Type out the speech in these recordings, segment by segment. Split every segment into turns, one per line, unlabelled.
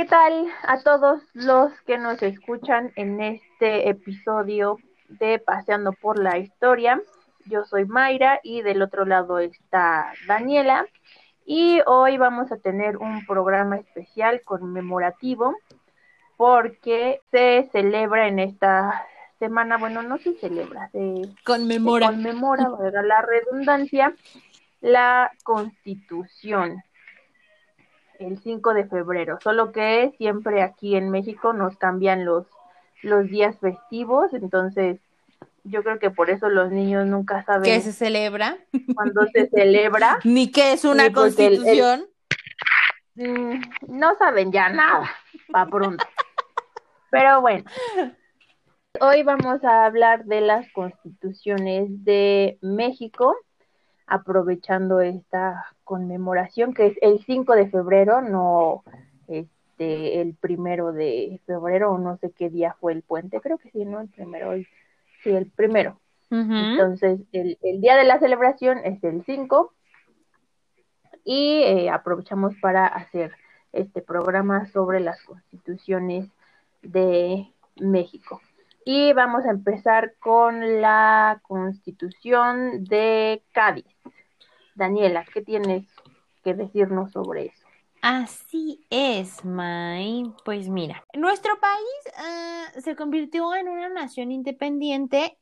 ¿qué tal a todos los que nos escuchan en este episodio de Paseando por la Historia? Yo soy Mayra y del otro lado está Daniela. Y hoy vamos a tener un programa especial conmemorativo porque se celebra en esta semana, bueno, no se celebra, se
conmemora,
se conmemora la redundancia, la constitución el 5 de febrero, solo que siempre aquí en México nos cambian los, los días festivos, entonces yo creo que por eso los niños nunca saben
qué se celebra,
cuando se celebra,
ni qué es una constitución.
Mm, no saben ya nada, para pronto. Pero bueno, hoy vamos a hablar de las constituciones de México aprovechando esta conmemoración que es el 5 de febrero, no este el primero de febrero o no sé qué día fue el puente, creo que sí, no el primero, sí, el primero. Entonces, el, el, día de la celebración es el 5 y eh, aprovechamos para hacer este programa sobre las constituciones de México. Y vamos a empezar con la constitución de Cádiz. Daniela, ¿qué tienes que decirnos sobre eso?
Así es, May. Pues mira, nuestro país ah, se convirtió en una nación independiente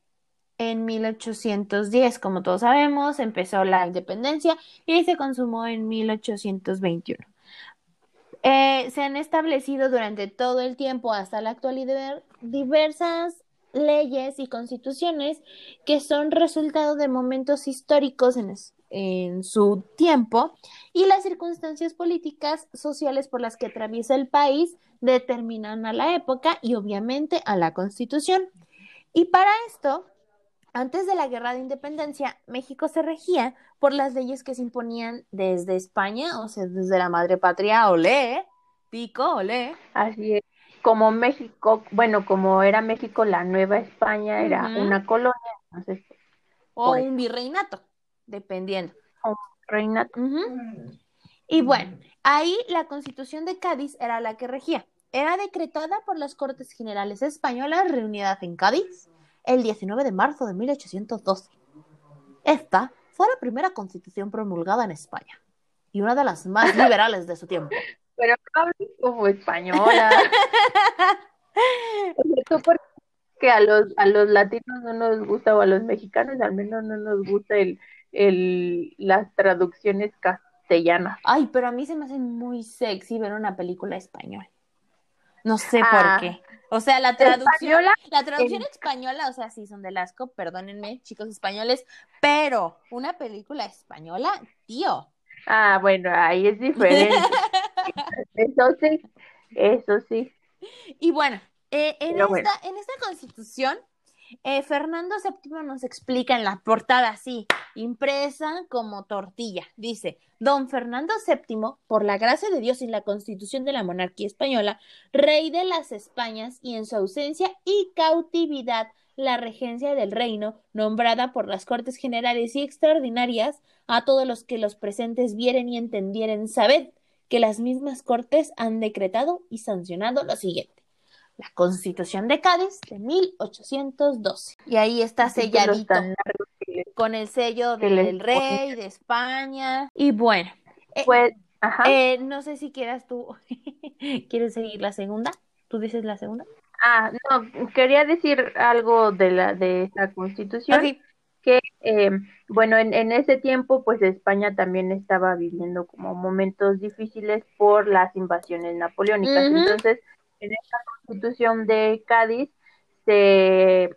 en 1810. Como todos sabemos, empezó la independencia y se consumó en 1821. Eh, se han establecido durante todo el tiempo hasta la actualidad diversas leyes y constituciones que son resultado de momentos históricos en, en su tiempo y las circunstancias políticas sociales por las que atraviesa el país determinan a la época y obviamente a la constitución. Y para esto, antes de la guerra de independencia, México se regía por las leyes que se imponían desde España, o sea, desde la madre patria, olé, pico, olé.
Así es. Como México, bueno, como era México la Nueva España, era una colonia, entonces.
O un virreinato dependiendo.
Reina.
Y bueno, ahí la constitución de Cádiz era la que regía. Era decretada por las Cortes Generales Españolas reunidas en Cádiz el 19 de marzo de 1812. Esta fue la primera constitución promulgada en España y una de las más liberales de su tiempo.
Pero no como española. que a los, a los latinos no nos gusta o a los mexicanos al menos no nos gusta el, el, las traducciones castellanas.
Ay, pero a mí se me hace muy sexy ver una película española. No sé por ah. qué. O sea, la traducción, la traducción española, o sea, sí son de asco, perdónenme, chicos españoles, pero una película española, tío.
Ah, bueno, ahí es diferente. eso sí, eso sí.
Y bueno, eh, en, esta, en esta constitución eh, Fernando VII nos explica en la portada así, impresa como tortilla. Dice, Don Fernando VII, por la gracia de Dios y la constitución de la monarquía española, rey de las Españas y en su ausencia y cautividad, la regencia del reino, nombrada por las Cortes Generales y Extraordinarias, a todos los que los presentes vieren y entendieren, sabed que las mismas Cortes han decretado y sancionado lo siguiente la Constitución de Cádiz de 1812. Y ahí está selladito con el sello del rey de España. Y bueno, eh, pues, eh, no sé si quieras tú, ¿quieres seguir la segunda? ¿Tú dices la segunda?
Ah, no, quería decir algo de la de esta Constitución. Que, eh, bueno, en, en ese tiempo, pues España también estaba viviendo como momentos difíciles por las invasiones napoleónicas. Entonces, en esta constitución de Cádiz se,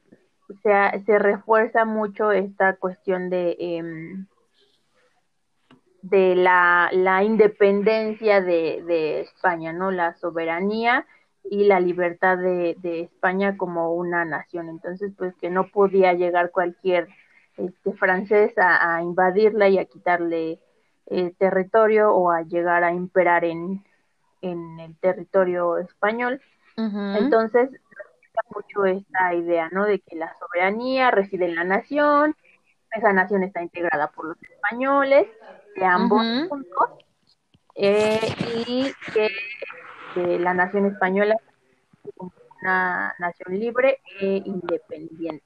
se, refuerza mucho esta cuestión de, em, de la, la independencia de, de, España, ¿no? La soberanía y la libertad de, de, España como una nación. Entonces, pues que no podía llegar cualquier este, francés a, invadirla y a quitarle territorio o a llegar a imperar en, en el territorio español. Entonces, mucho esta idea, ¿no? De que la soberanía reside en la nación, esa nación está integrada por los españoles de ambos puntos, eh, y que la nación española como una nación libre e independiente,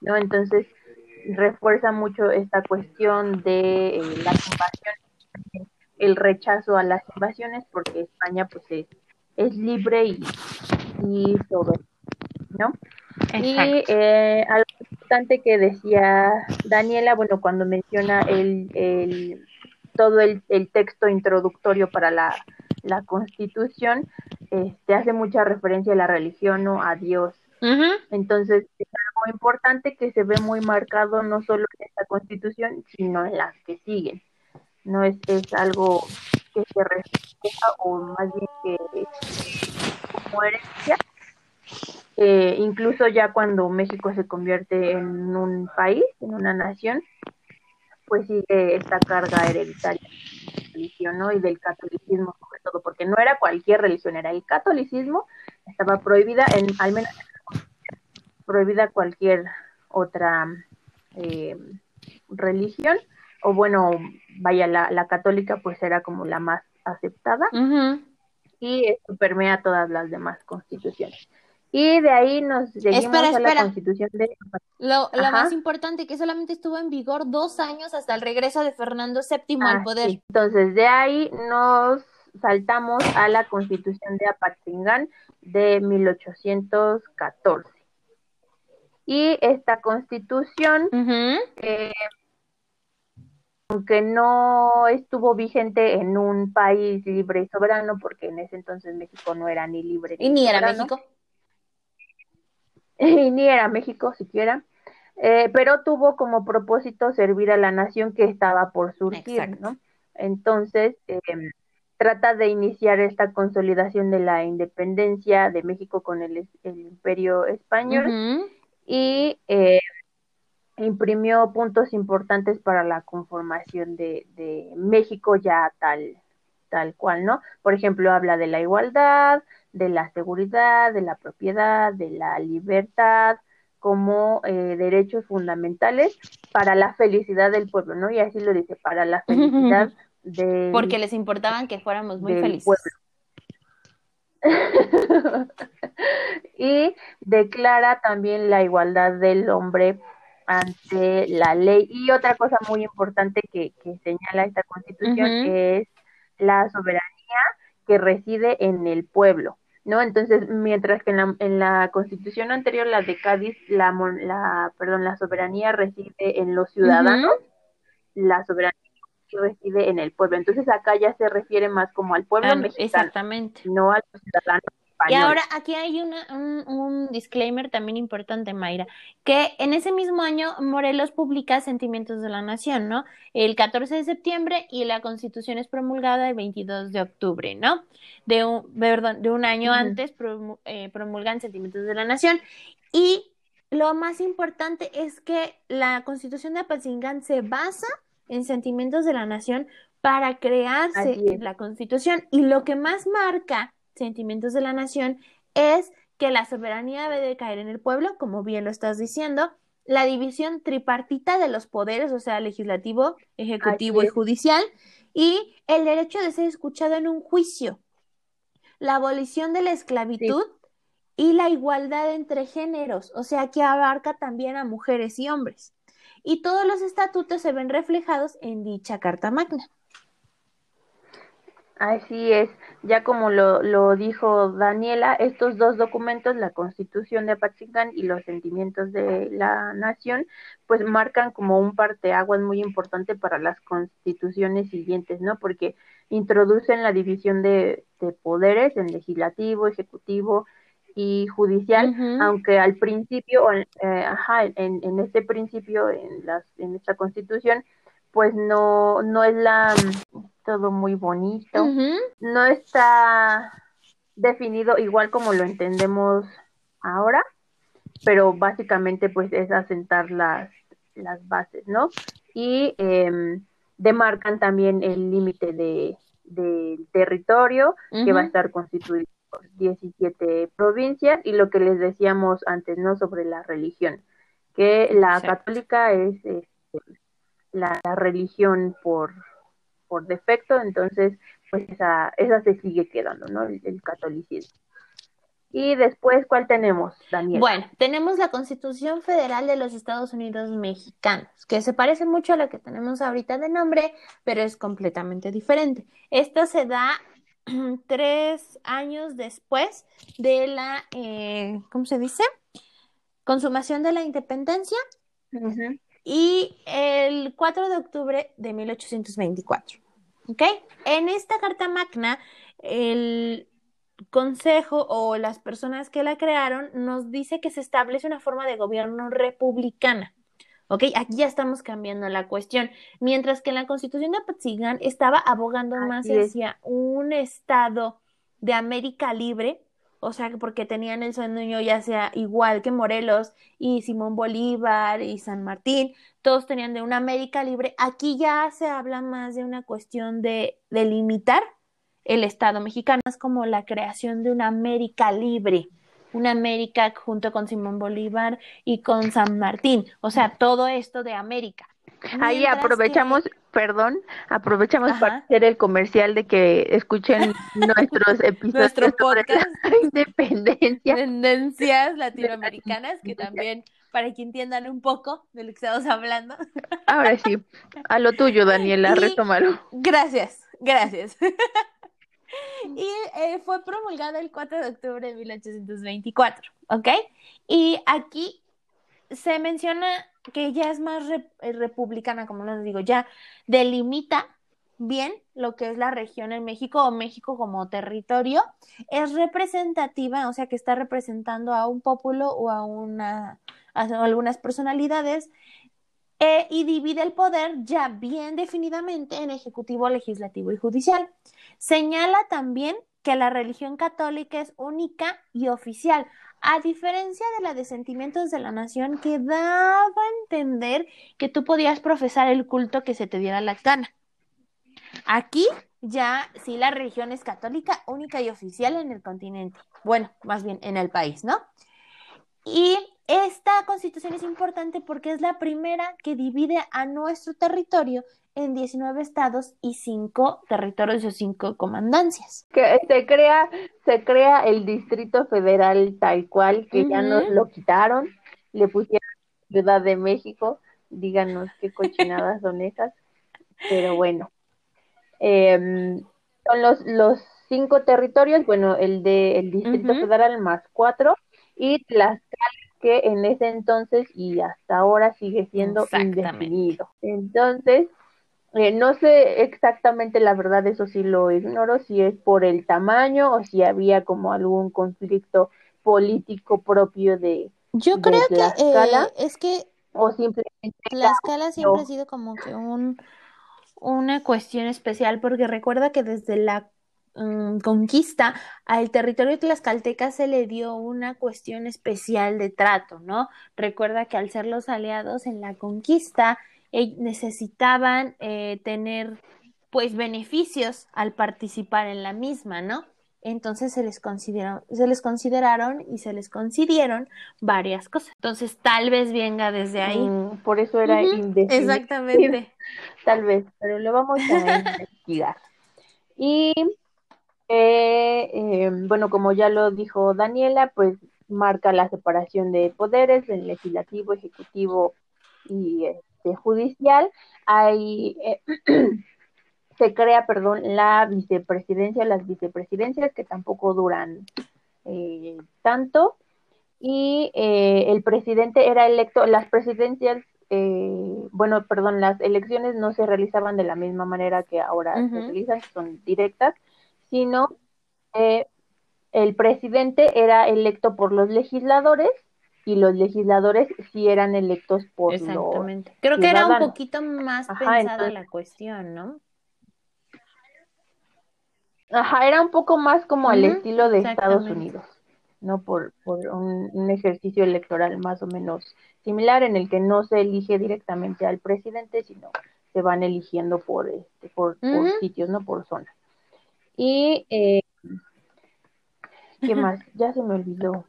¿no? Entonces refuerza mucho esta cuestión de eh, las invasiones, el rechazo a las invasiones, porque España pues es, es libre y, y soberana, ¿no? Y eh, algo importante que decía Daniela, bueno, cuando menciona el, el todo el, el, texto introductorio para la, la Constitución, este, hace mucha referencia a la religión, ¿no? A Dios. Entonces, es algo importante que se ve muy marcado no solo en esta Constitución, sino en las que siguen. No es, es algo que se refleja, o más bien que como herencia eh, incluso ya cuando México se convierte en un país, en una nación, pues sigue esta carga hereditaria de la religión, ¿no? Y del catolicismo sobre todo, porque no era cualquier religión, era el catolicismo, estaba prohibida, en al menos prohibida cualquier otra eh, religión, o bueno, vaya, la, la, católica pues era como la más aceptada, y esto permea todas las demás constituciones. Y de ahí nos seguimos a la constitución de...
Lo, más importante, que solamente estuvo en vigor dos años hasta el regreso de Fernando VII al ah, poder.
Entonces, de ahí nos saltamos a la constitución de Apatzingán de 1814. Y esta constitución, eh, aunque no estuvo vigente en un país libre y soberano, porque en ese entonces México no era ni libre
ni, y ni era México.
Y ni era México siquiera, eh, pero tuvo como propósito servir a la nación que estaba por surgir, ¿no? Entonces, em, trata de iniciar esta consolidación de la independencia de México con el, imperio español y eh, imprimió puntos importantes para la conformación de, de México ya tal, tal cual, ¿no? Por ejemplo, habla de la igualdad, de la seguridad, de la propiedad, de la libertad, como eh, derechos fundamentales para la felicidad del pueblo, ¿no? Y así lo dice, para la felicidad de...
Porque les importaban que fuéramos muy felices.
y declara también la igualdad del hombre ante la ley. Y otra cosa muy importante que, que señala esta constitución es la soberanía que reside en el pueblo. ¿no? Entonces, mientras que en la, en la constitución anterior, la de Cádiz, la, la, perdón, la soberanía reside en los ciudadanos, la soberanía reside en el pueblo. Entonces, acá ya se refiere más como al pueblo mexicano,
exactamente.
no a los ciudadanos
y ahora aquí hay un, un, disclaimer también importante, Mayra, que en ese mismo año Morelos publica Sentimientos de la Nación, ¿no? El 14 de septiembre y la Constitución es promulgada el 22 de octubre, ¿no? De un, perdón, de un año antes eh, promulgan Sentimientos de la Nación. Y lo más importante es que la Constitución de Apatzingán se basa en Sentimientos de la Nación para crearse la Constitución. Y lo que más marca sentimientos de la nación es que la soberanía debe de caer en el pueblo, como bien lo estás diciendo, la división tripartita de los poderes, o sea, legislativo, ejecutivo y judicial, y el derecho de ser escuchado en un juicio, la abolición de la esclavitud y la igualdad entre géneros, o sea, que abarca también a mujeres y hombres. Y todos los estatutos se ven reflejados en dicha Carta Magna.
Así es, ya como lo, lo dijo Daniela, estos dos documentos, la Constitución de Apatzingán y los sentimientos de la nación, pues marcan como un parteaguas muy importante para las constituciones siguientes, ¿no? Porque introducen la división de, de poderes en legislativo, ejecutivo y judicial, aunque al principio, eh, ajá, en, en este principio, en, las, en esta constitución, pues no, no es la todo muy bonito. No está definido igual como lo entendemos ahora, pero básicamente pues es asentar las, las bases, ¿no? Y eh, demarcan también el límite de, del territorio que va a estar constituido por 17 provincias y lo que les decíamos antes, ¿no? Sobre la religión, que la católica es este, la religión por por defecto, entonces pues esa, esa se sigue quedando, ¿no? El, catolicismo. Y después, ¿cuál tenemos, Daniel?
Bueno, tenemos la Constitución Federal de los Estados Unidos Mexicanos, que se parece mucho a la que tenemos ahorita de nombre, pero es completamente diferente. Esta se da tres años después de la, eh, ¿cómo se dice? Consumación de la independencia y el 4 de octubre de 1824. ¿Ok? En esta Carta Magna, el Consejo o las personas que la crearon nos dice que se establece una forma de gobierno republicana. ¿Ok? Aquí ya estamos cambiando la cuestión. Mientras que en la Constitución de Apatzingán estaba abogando más hacia un Estado de América libre, o sea, porque tenían el sueño ya sea igual que Morelos y Simón Bolívar y San Martín, todos tenían de una América libre. Aquí ya se habla más de una cuestión de delimitar el Estado mexicano, es como la creación de una América libre, una América junto con Simón Bolívar y con San Martín, o sea, todo esto de América.
Ahí aprovechamos, perdón, aprovechamos para hacer el comercial de que escuchen nuestros episodios
Nuestro podcast.
independencia.
Tendencias latinoamericanas, que también para que entiendan un poco de lo que estamos hablando.
Ahora sí, a lo tuyo, Daniela, retómalo.
Gracias, gracias. y eh, fue promulgada el 4 de octubre de 1824, ¿ok? Y aquí se menciona que ya es más eh, republicana, como les digo, ya delimita bien lo que es la región en México o México como territorio, es representativa, o sea que está representando a un pueblo o a, una, algunas personalidades eh, y divide el poder ya bien definidamente en ejecutivo, legislativo y judicial. Señala también que la religión católica es única y oficial, a diferencia de la de sentimientos de la nación que daba a entender que tú podías profesar el culto que se te diera la gana. Aquí ya sí la religión es católica, única y oficial en el continente. Bueno, más bien en el país, ¿no? Y esta constitución es importante porque es la primera que divide a nuestro territorio en 19 estados y 5 territorios o 5 comandancias.
Que se crea, se crea el Distrito Federal tal cual, que ya nos lo quitaron, le pusieron Ciudad de México, díganos qué cochinadas son esas, pero bueno. Em, son los, los cinco territorios, bueno, el de el Distrito Federal más cuatro, y las que en ese entonces y hasta ahora sigue siendo indefinido. Entonces, eh, no sé exactamente la verdad, eso sí lo ignoro, si es por el tamaño o si había como algún conflicto político propio de.
Yo creo que eh, es que.
O simplemente.
escala siempre ha sido como que un, una cuestión especial, porque recuerda que desde la mm, conquista al territorio tlaxcalteca se le dio una cuestión especial de trato, ¿no? Recuerda que al ser los aliados en la conquista, necesitaban eh, tener pues beneficios al participar en la misma, ¿no? Entonces se les consideraron, se les consideraron y se les concedieron varias cosas. Entonces tal vez venga desde ahí.
Mm, por eso era indefinido.
Exactamente.
Tal vez, pero lo vamos a investigar. Y eh, bueno, como ya lo dijo Daniela, pues marca la separación de poderes, el legislativo, ejecutivo y este, judicial, hay, eh, se crea, perdón, la vicepresidencia, las vicepresidencias que tampoco duran eh, tanto, y eh, el presidente era electo, las presidencias, bueno, perdón, las elecciones no se realizaban de la misma manera que ahora se realizan, son directas, sino el presidente era electo por los legisladores y los legisladores sí eran electos por
Exactamente. Creo que era un poquito más pensada la cuestión, ¿no?
Ajá, era un poco más como al estilo de Estados Unidos, ¿no? Por, por un, ejercicio electoral más o menos similar en el que no se elige directamente al presidente, sino se van eligiendo por, este, por, sitios, ¿no? Por zonas. Y, eh, ¿qué más? Ya se me olvidó.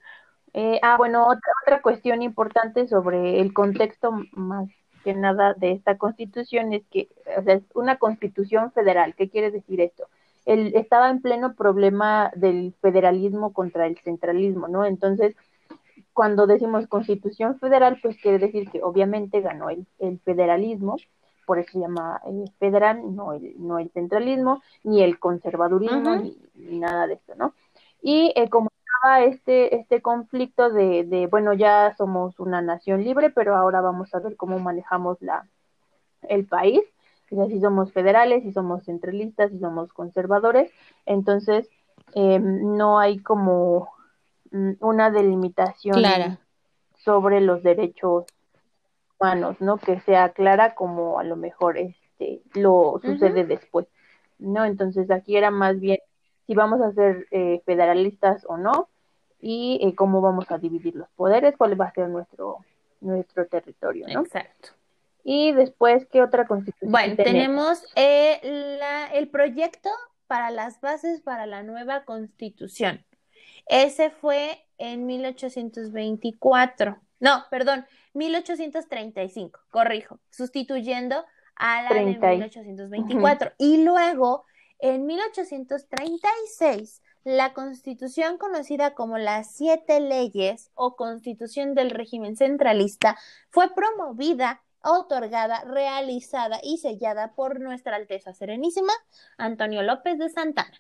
Eh, ah, bueno, otra, otra cuestión importante sobre el contexto más que nada de esta constitución es que o sea, es una constitución federal. ¿Qué quiere decir esto? el, estaba en pleno problema del federalismo contra el centralismo, ¿no? Entonces, cuando decimos constitución federal, pues quiere decir que obviamente ganó el, el federalismo, por eso se llama eh, federal, no el, no el centralismo, ni el conservadurismo, ni, nada de esto, ¿no? Y eh, como estaba este, este conflicto de, de, bueno, ya somos una nación libre, pero ahora vamos a ver cómo manejamos la, el país, si somos federales, si somos centralistas, si somos conservadores, entonces eh, no hay como mm, una delimitación sobre los derechos humanos, ¿no? Que sea clara como a lo mejor este lo sucede después, ¿no? Entonces aquí era más bien si vamos a ser eh, federalistas o no y eh, cómo vamos a dividir los poderes, cuál va a ser nuestro nuestro territorio, ¿no?
Exacto.
Y después, ¿qué otra constitución?
Bueno, tenemos, eh, el proyecto para las bases para la nueva constitución. Ese fue en 1824. No, perdón, 1835, corrijo, sustituyendo a la de 1824. Y luego, en 1836, la constitución conocida como las siete leyes o constitución del régimen centralista fue promovida otorgada, realizada y sellada por Nuestra Alteza Serenísima Antonio López de Santana,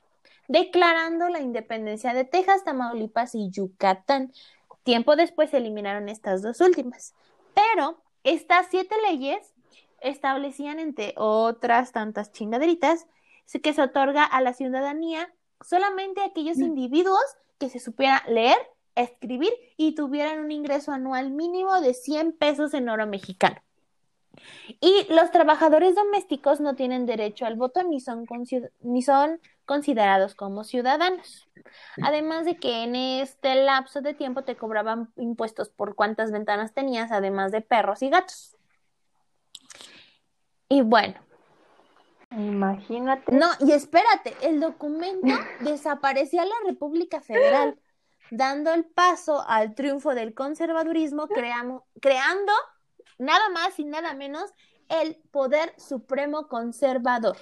declarando la independencia de Texas, Tamaulipas y Yucatán. Tiempo después se eliminaron estas dos últimas. Pero estas siete leyes establecían, entre otras tantas chingaderitas, que se otorga a la ciudadanía solamente a aquellos mm. individuos que se supieran leer, escribir y tuvieran un ingreso anual mínimo de 100 pesos en oro mexicano. Y los trabajadores domésticos no tienen derecho al voto ni son, ni son considerados como ciudadanos. Además de que en este lapso de tiempo te cobraban impuestos por cuántas ventanas tenías, además de perros y gatos. Y bueno.
Imagínate.
No, y espérate, el documento desapareció a la República Federal, dando el paso al triunfo del conservadurismo, creando nada más y nada menos el poder supremo conservador.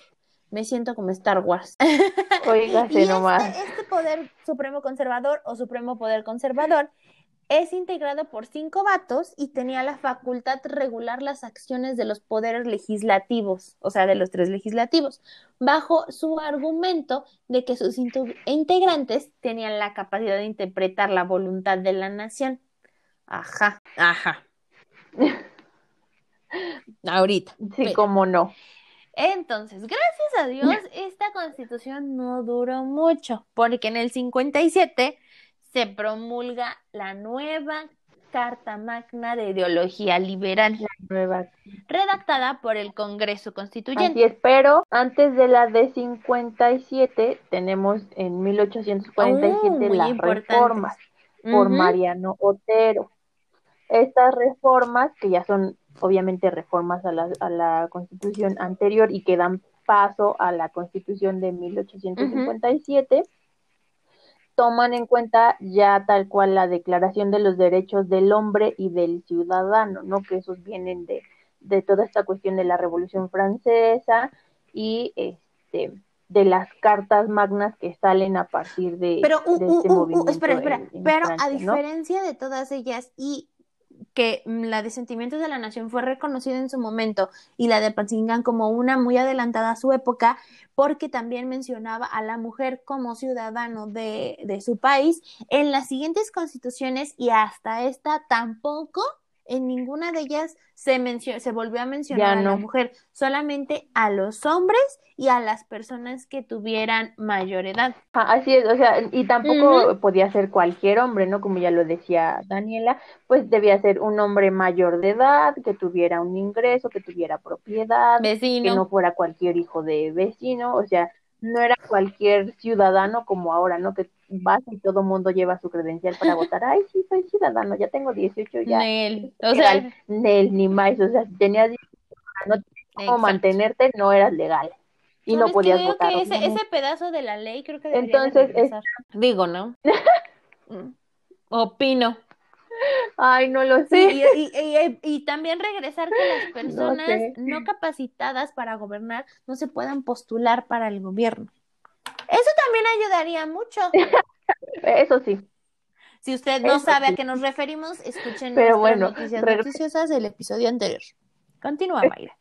Me siento como Star Wars.
Oígase nomás.
Este, este poder supremo conservador o supremo poder conservador es integrado por cinco vatos y tenía la facultad de regular las acciones de los poderes legislativos, o sea, de los tres legislativos, bajo su argumento de que sus integrantes tenían la capacidad de interpretar la voluntad de la nación. Ajá, ajá. Ahorita.
Sí, cómo no.
Entonces, gracias a Dios, esta constitución no duró mucho, porque en el 57 se promulga la nueva Carta Magna de Ideología Liberal.
La nueva.
Redactada por el Congreso Constituyente.
Así pero antes de la de 57 tenemos en 1847 las reformas por Mariano Otero. Estas reformas, que ya son obviamente reformas a la, a la constitución anterior y que dan paso a la constitución de 1857, toman en cuenta ya tal cual la declaración de los derechos del hombre y del ciudadano, ¿no? Que esos vienen de, de toda esta cuestión de la Revolución Francesa y este de las cartas magnas que salen a partir de,
pero,
uh, este
uh, uh, espera, espera, pero a diferencia de todas ellas y que mm, la de Sentimientos de la Nación fue reconocida en su momento y la de Patzingán como una muy adelantada a su época, porque también mencionaba a la mujer como ciudadano de, de su país. En las siguientes constituciones y hasta esta tampoco en ninguna de ellas se, se volvió a mencionar a la mujer, solamente a los hombres y a las personas que tuvieran mayor edad.
Ah, así es, o sea, y tampoco podía ser cualquier hombre, ¿no? Como ya lo decía Daniela, pues debía ser un hombre mayor de edad, que tuviera un ingreso, que tuviera propiedad, que no fuera cualquier hijo de vecino, o sea, no era cualquier ciudadano como ahora, ¿no? Que vas y todo mundo lleva su credencial para votar. Ay, sí, soy ciudadano, ya tengo 18 ya.
Nel, o sea,
Nel, ni más, o sea, si tenías no cómo mantenerte, no eras legal y no podías votar.
ese, ese, pedazo de la ley creo que
entonces
digo, ¿no? Opino.
Ay, no lo sé.
Y, y, y, también regresar que las personas no, capacitadas para gobernar no se puedan postular para el gobierno. Eso también ayudaría mucho.
Eso sí.
Si usted no sabe a qué nos referimos, escuchen Pero bueno, noticias noticiosas del episodio anterior. Continúa, Mayra.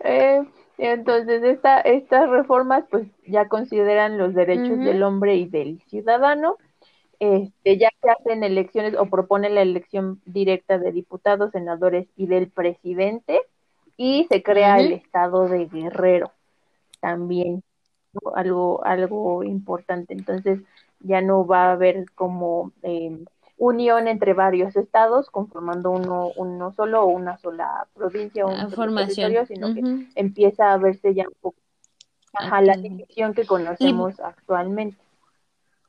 eh, entonces, esta, estas reformas pues ya consideran los derechos del hombre y del ciudadano. Este, ya se hacen elecciones o proponen la elección directa de diputados, senadores y del presidente y se crea el estado de Guerrero también algo algo importante. Entonces ya no va a haber como eh, unión entre varios estados conformando uno, uno solo o una sola provincia o un solo territorio, sino que empieza a verse ya un poco la división que conocemos actualmente.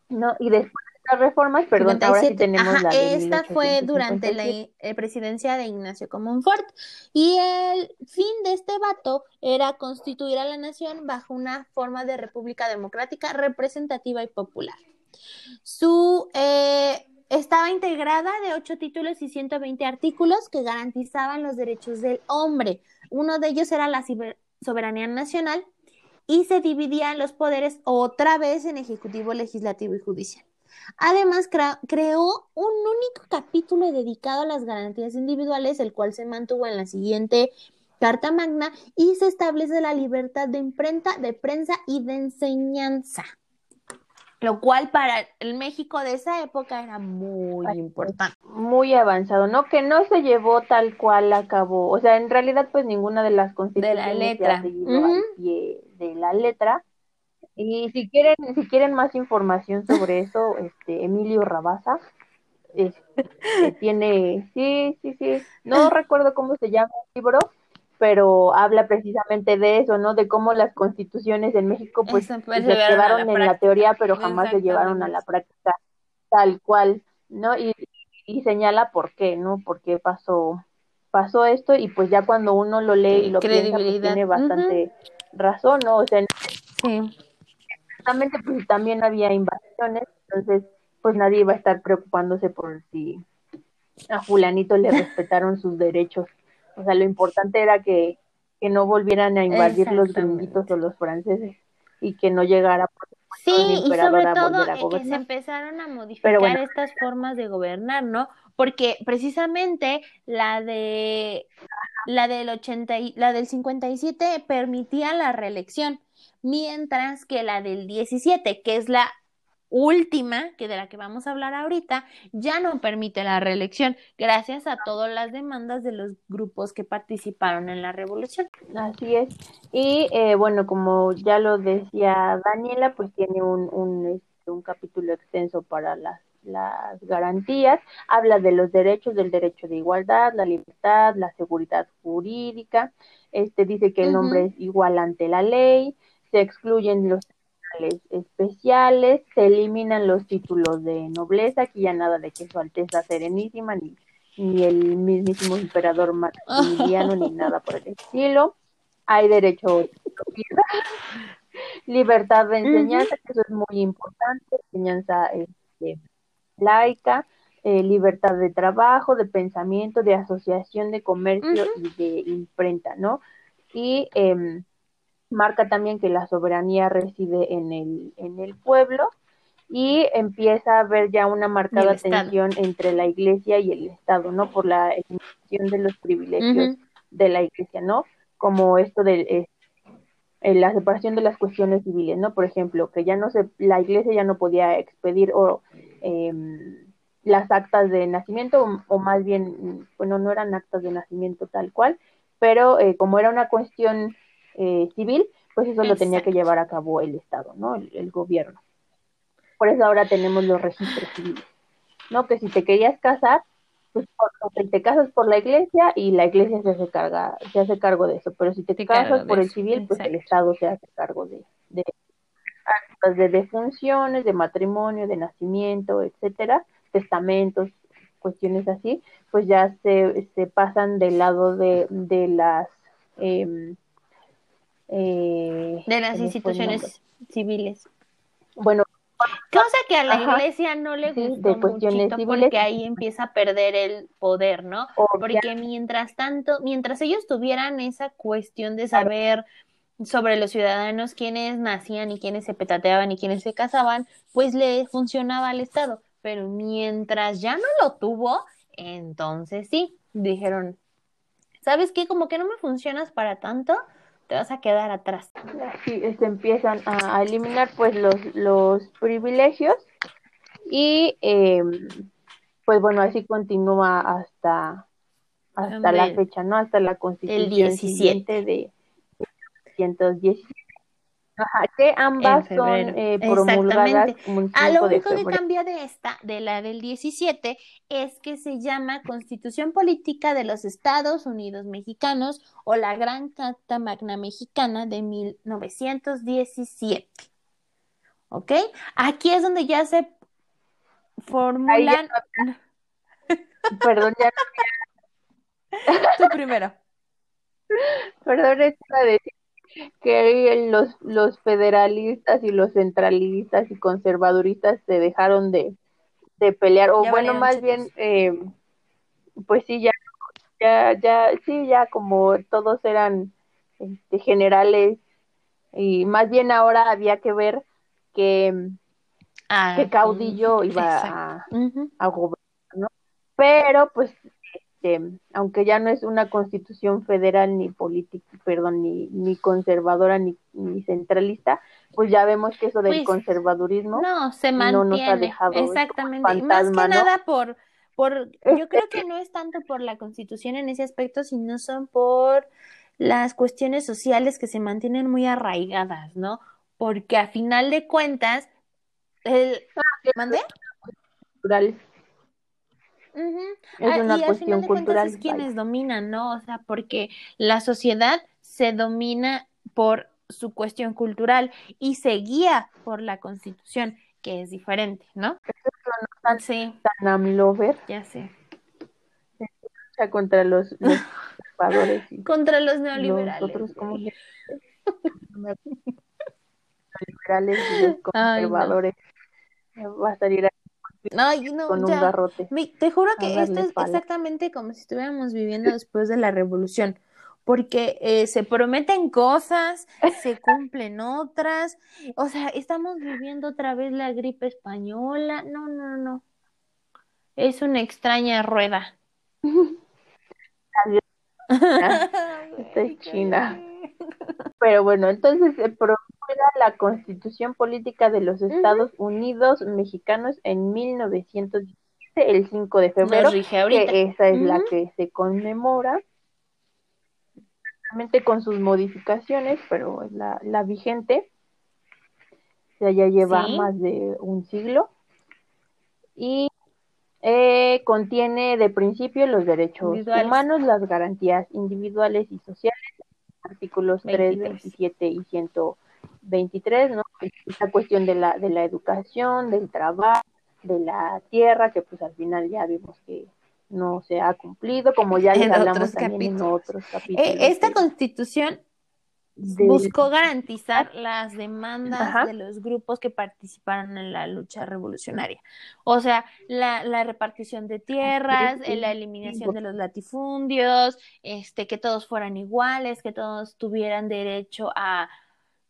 No, y después estas reformas, perdón, ahora sí tenemos la
de Esta fue durante la eh, presidencia de Ignacio Comonfort y el fin de este vato era constituir a la nación bajo una forma de república democrática representativa y popular. Su eh, estaba integrada de ocho títulos y 120 artículos que garantizaban los derechos del hombre. Uno de ellos era la soberanía nacional y se dividían los poderes otra vez en ejecutivo, legislativo y judicial. Además, creó un único capítulo dedicado a las garantías individuales, el cual se mantuvo en la siguiente Carta Magna y se establece la libertad de imprenta, de prensa y de enseñanza lo cual para el México de esa época era muy importante.
Muy avanzado, ¿no? Que no se llevó tal cual a cabo, o sea, en realidad pues ninguna de las constituciones
de la letra.
pie de la letra. Y si quieren, si quieren más información sobre eso, este Emilio Rabaza este, tiene, sí, sí, sí, no recuerdo cómo se llama el libro, pero habla precisamente de eso, ¿no? De cómo las constituciones en México pues, se quedaron en la teoría, pero jamás se llevaron a la práctica tal cual, ¿no? Y, y señala por qué, ¿no? Por qué pasó pasó esto y pues ya cuando uno lo lee y lo piensa pues tiene bastante razón, ¿no? O sea, sí. Exactamente, pues también había invasiones, entonces pues nadie iba a estar preocupándose por si a fulanito le respetaron sus derechos. O sea, lo importante era que, que no volvieran a invadir los gringuitos o los franceses y que no llegara por
Sí, y sobre todo que se empezaron a modificar estas formas de gobernar, ¿no? Porque precisamente la de la del 80 y, la del 57 permitía la reelección, mientras que la del 17, que es la última, que de la que vamos a hablar ahorita, ya no permite la reelección, gracias a todas las demandas de los grupos que participaron en la revolución.
Así es. Y eh, bueno, como ya lo decía Daniela, pues tiene un, un, este, un capítulo extenso para las las garantías, habla de los derechos, del derecho de igualdad, la libertad, la seguridad jurídica, este dice que el hombre es igual ante la ley, se excluyen los especiales, se eliminan los títulos de nobleza, aquí ya nada de que su Alteza Serenísima, ni, ni el mismísimo emperador Maximiliano, ni nada por el estilo. Hay derecho a libertad de enseñanza, que eso es muy importante, enseñanza este, laica, eh, libertad de trabajo, de pensamiento, de asociación, de comercio y de imprenta, ¿no? Y eh, marca también que la soberanía reside en el, en el pueblo y empieza a haber ya una marcada tensión entre la iglesia y el Estado, ¿no? Por la eliminación de los privilegios de la iglesia, ¿no? Como esto de eh, la separación de las cuestiones civiles, ¿no? Por ejemplo, que ya no se, la iglesia ya no podía expedir o em, las actas de nacimiento, o, más bien, bueno, no eran actas de nacimiento tal cual, pero eh, como era una cuestión eh, civil, pues eso lo tenía que llevar a cabo el Estado, ¿no? El, gobierno. Por eso ahora tenemos los registros civiles, ¿no? Que si te querías casar, pues te casas por la iglesia y la iglesia se hace, carga, se hace cargo de eso, pero si te, casas por el civil, pues el Estado se hace cargo de, de actas de defunciones, de matrimonio, de nacimiento, etcétera, testamentos, cuestiones así, pues ya se, se pasan del lado de, de las eh,
eh, de las instituciones civiles.
Bueno,
cosa que a la iglesia no le gusta de porque ahí empieza a perder el poder, ¿no? Porque mientras tanto, mientras ellos tuvieran esa cuestión de saber sobre los ciudadanos quienes nacían y quienes se petateaban y quienes se casaban, pues le funcionaba al Estado. Pero mientras ya no lo tuvo, entonces sí, dijeron, ¿sabes qué? Como que no me funcionas para tanto, te vas a quedar atrás.
Así se empiezan a eliminar pues los, los privilegios y eh, pues bueno, así continúa hasta, hasta la fecha, ¿no? Hasta la constitución
el 17
de 117. Ajá, que ambas son eh, promulgadas
ah, lo único que cambia de esta, de la del 17, es que se llama Constitución Política de los Estados Unidos Mexicanos o la Gran Carta Magna Mexicana de 1917. ¿Ok? Aquí es donde ya se formulan.
Perdón, ya
no. Tú primero.
Perdón, es para decir que los, los federalistas y los centralistas y conservaduristas se dejaron de, de pelear, o bueno, más bien, eh, pues sí, ya, ya, ya, sí, ya como todos eran este, generales, y más bien ahora había que ver que,
ah,
que caudillo iba a, a gobernar, ¿no? Pero pues este, aunque ya no es una constitución federal ni política, perdón, ni, ni conservadora ni, ni, centralista, pues ya vemos que eso del pues, conservadurismo
no se mantiene,
nos ha dejado
exactamente, más que nada por por yo creo que no es tanto por la constitución en ese aspecto, sino son por las cuestiones sociales que se mantienen muy arraigadas, ¿no? Porque a final de cuentas el
ah,
¿Mandé?
Cultural. Es
ah,
una
y al
cuestión
final de
cultural.
cuentas es quienes dominan, ¿no? O sea, porque la sociedad se domina por su cuestión cultural y se guía por la constitución, que es diferente, ¿no?
Tan,
sí.
tan amlover.
Ya sé.
Lucha contra los, los. Y
contra los neoliberales.
Nosotros como neoliberales y los conservadores.
Ay, no.
Va a salir
Ay, no,
con un garrote.
Me- te juro que esto es
palo.
exactamente como si estuviéramos viviendo después de la revolución, porque eh, se prometen cosas, se cumplen otras, o sea, estamos viviendo otra vez la gripe española, no, no, no, es una extraña rueda.
Esta es China. Pero bueno, entonces se promulga la Constitución Política de los Estados Unidos Mexicanos en 1917, el 5 de febrero, que esa es la que se conmemora, con sus modificaciones, pero es la, la vigente, o sea, ya lleva
Sí.
más de un siglo, y eh, contiene de principio los derechos humanos, las garantías individuales y sociales, artículos 3,
23.
27 y 123, ¿no? Esta cuestión de la, de la educación, del trabajo, de la tierra, que pues al final ya vimos que no se ha cumplido, como ya les
En
hablamos también en
capítulos.
otros capítulos.
Eh, esta
de-
constitución buscó garantizar las demandas
Ajá.
de los grupos que participaron en la lucha revolucionaria. O sea, la, la repartición de tierras, eh, la eliminación de los latifundios, este, que todos fueran iguales, que todos tuvieran derecho a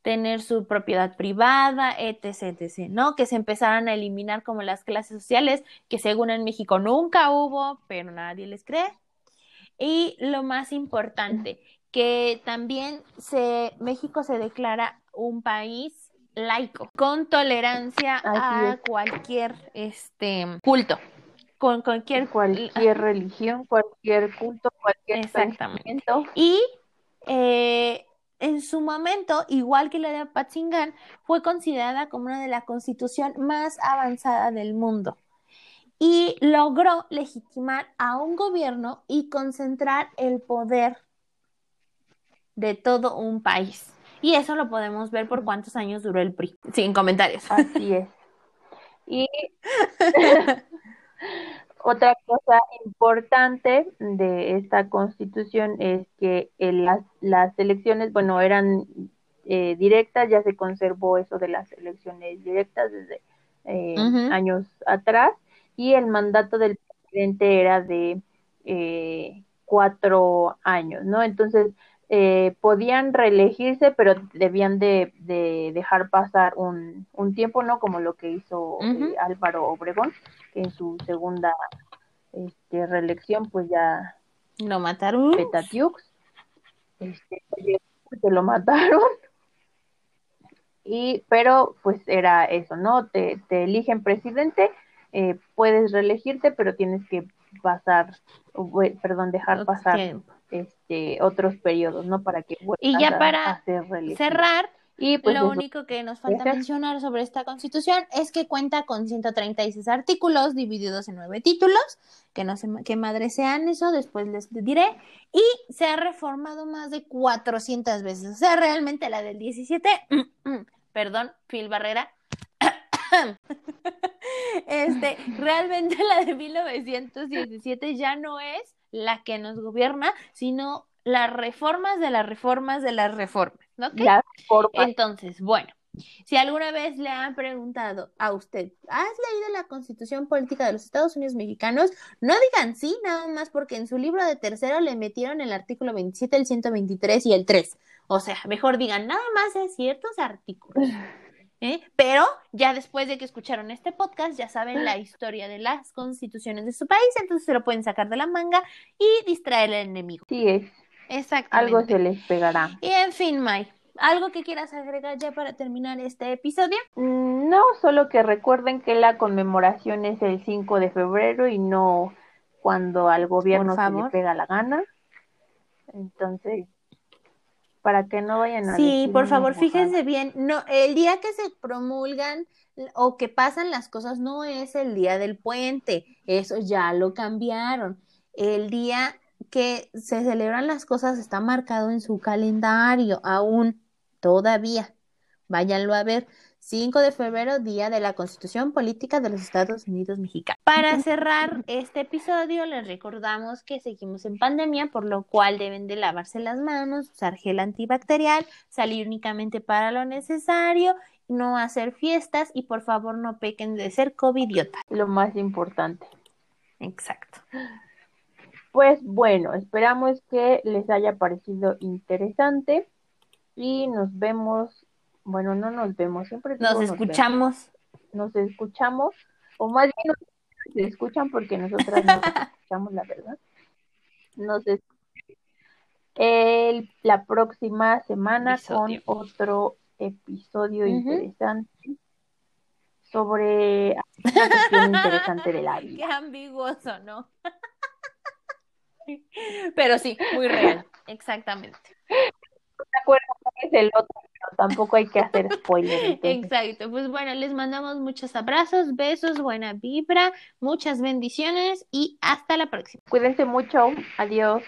tener su propiedad privada, etc, etc, ¿no? Que se empezaran a eliminar como las clases sociales, que según en México nunca hubo, pero nadie les cree. Y lo más importante, que también se, México se declara un país laico, con tolerancia
Así
a
es.
cualquier este culto, con cualquier
cualquier religión, cualquier culto, cualquier
Exactamente. Y eh, en su momento, igual que la de Apatzingán, fue considerada como una de la constitución más avanzada del mundo. Y logró legitimar a un gobierno y concentrar el poder de todo un país. Y eso lo podemos ver por cuántos años duró el PRI. Sin comentarios.
Así es. Y otra cosa importante de esta constitución es que en las, las elecciones, bueno, eran eh, directas, ya se conservó eso de las elecciones directas desde eh, años atrás, y el mandato del presidente era de eh, cuatro años, ¿no? Entonces, eh, podían reelegirse, pero debían de, dejar pasar un, tiempo, ¿no? Como lo que hizo eh, Álvaro Obregón, que en su segunda este, reelección, pues ya...
Lo mataron.
Petatiux. Este, se lo mataron. Y, pero pues era eso, ¿no? Te, te eligen presidente, eh, puedes reelegirte, pero tienes que pasar, perdón, dejar pasar este otros periodos, ¿no? Para que
y ya para cerrar, y pues lo único que nos falta mencionar sobre esta constitución es que cuenta con 136 artículos divididos en nueve títulos, que no sé qué madre sean eso, después les diré, y se ha reformado más de 400 veces, o sea, realmente la del 17 perdón, Phil Barrera. este, realmente la de 1917 ya no es la que nos gobierna, sino las reformas de las reformas de las reformas, ¿no? Entonces, bueno, si alguna vez le han preguntado a usted, ¿has leído la Constitución Política de los Estados Unidos Mexicanos? No digan sí, nada más porque en su libro de tercero le metieron el artículo 27, el 123 y el 3. O sea, mejor digan nada más de ciertos artículos. ¿eh? Pero ya después de que escucharon este podcast, ya saben la historia de las constituciones de su país, entonces se lo pueden sacar de la manga y distraer al enemigo.
Sí es.
Exactamente.
Algo se les pegará.
Y en fin, Mai, ¿Algo que quieras agregar ya para terminar este episodio?
Mm, no, solo que recuerden que la conmemoración es el 5 de febrero y no cuando al gobierno se le pega la gana. Entonces, para que no vayan a
Sí, por favor, fíjense bien, no el día que se promulgan o que pasan las cosas no es el día del puente, eso ya lo cambiaron. El día que se celebran las cosas está marcado en su calendario aún todavía. Váyanlo a ver. 5 de febrero, Día de la Constitución Política de los Estados Unidos Mexicanos. Para cerrar este episodio, les recordamos que seguimos en pandemia, por lo cual deben de lavarse las manos, usar gel antibacterial, salir únicamente para lo necesario, no hacer fiestas y por favor no pequen de ser covidiota.
Lo más importante.
Exacto.
Pues bueno, esperamos que les haya parecido interesante y nos vemos, bueno, no nos vemos, siempre
nos escuchamos.
Nos, escuchamos, o más bien nos, escuchan porque nosotras nos escuchamos, la verdad. Nos el, la próxima semana con otro episodio interesante sobre una cuestión interesante de la vida.
Qué ambiguoso, ¿no? Pero sí, muy real, exactamente.
No cuál es el otro, tampoco hay que hacer spoiler.
Exacto, pues bueno, les mandamos muchos abrazos, besos, buena vibra, muchas bendiciones y hasta la próxima.
Cuídense mucho, adiós.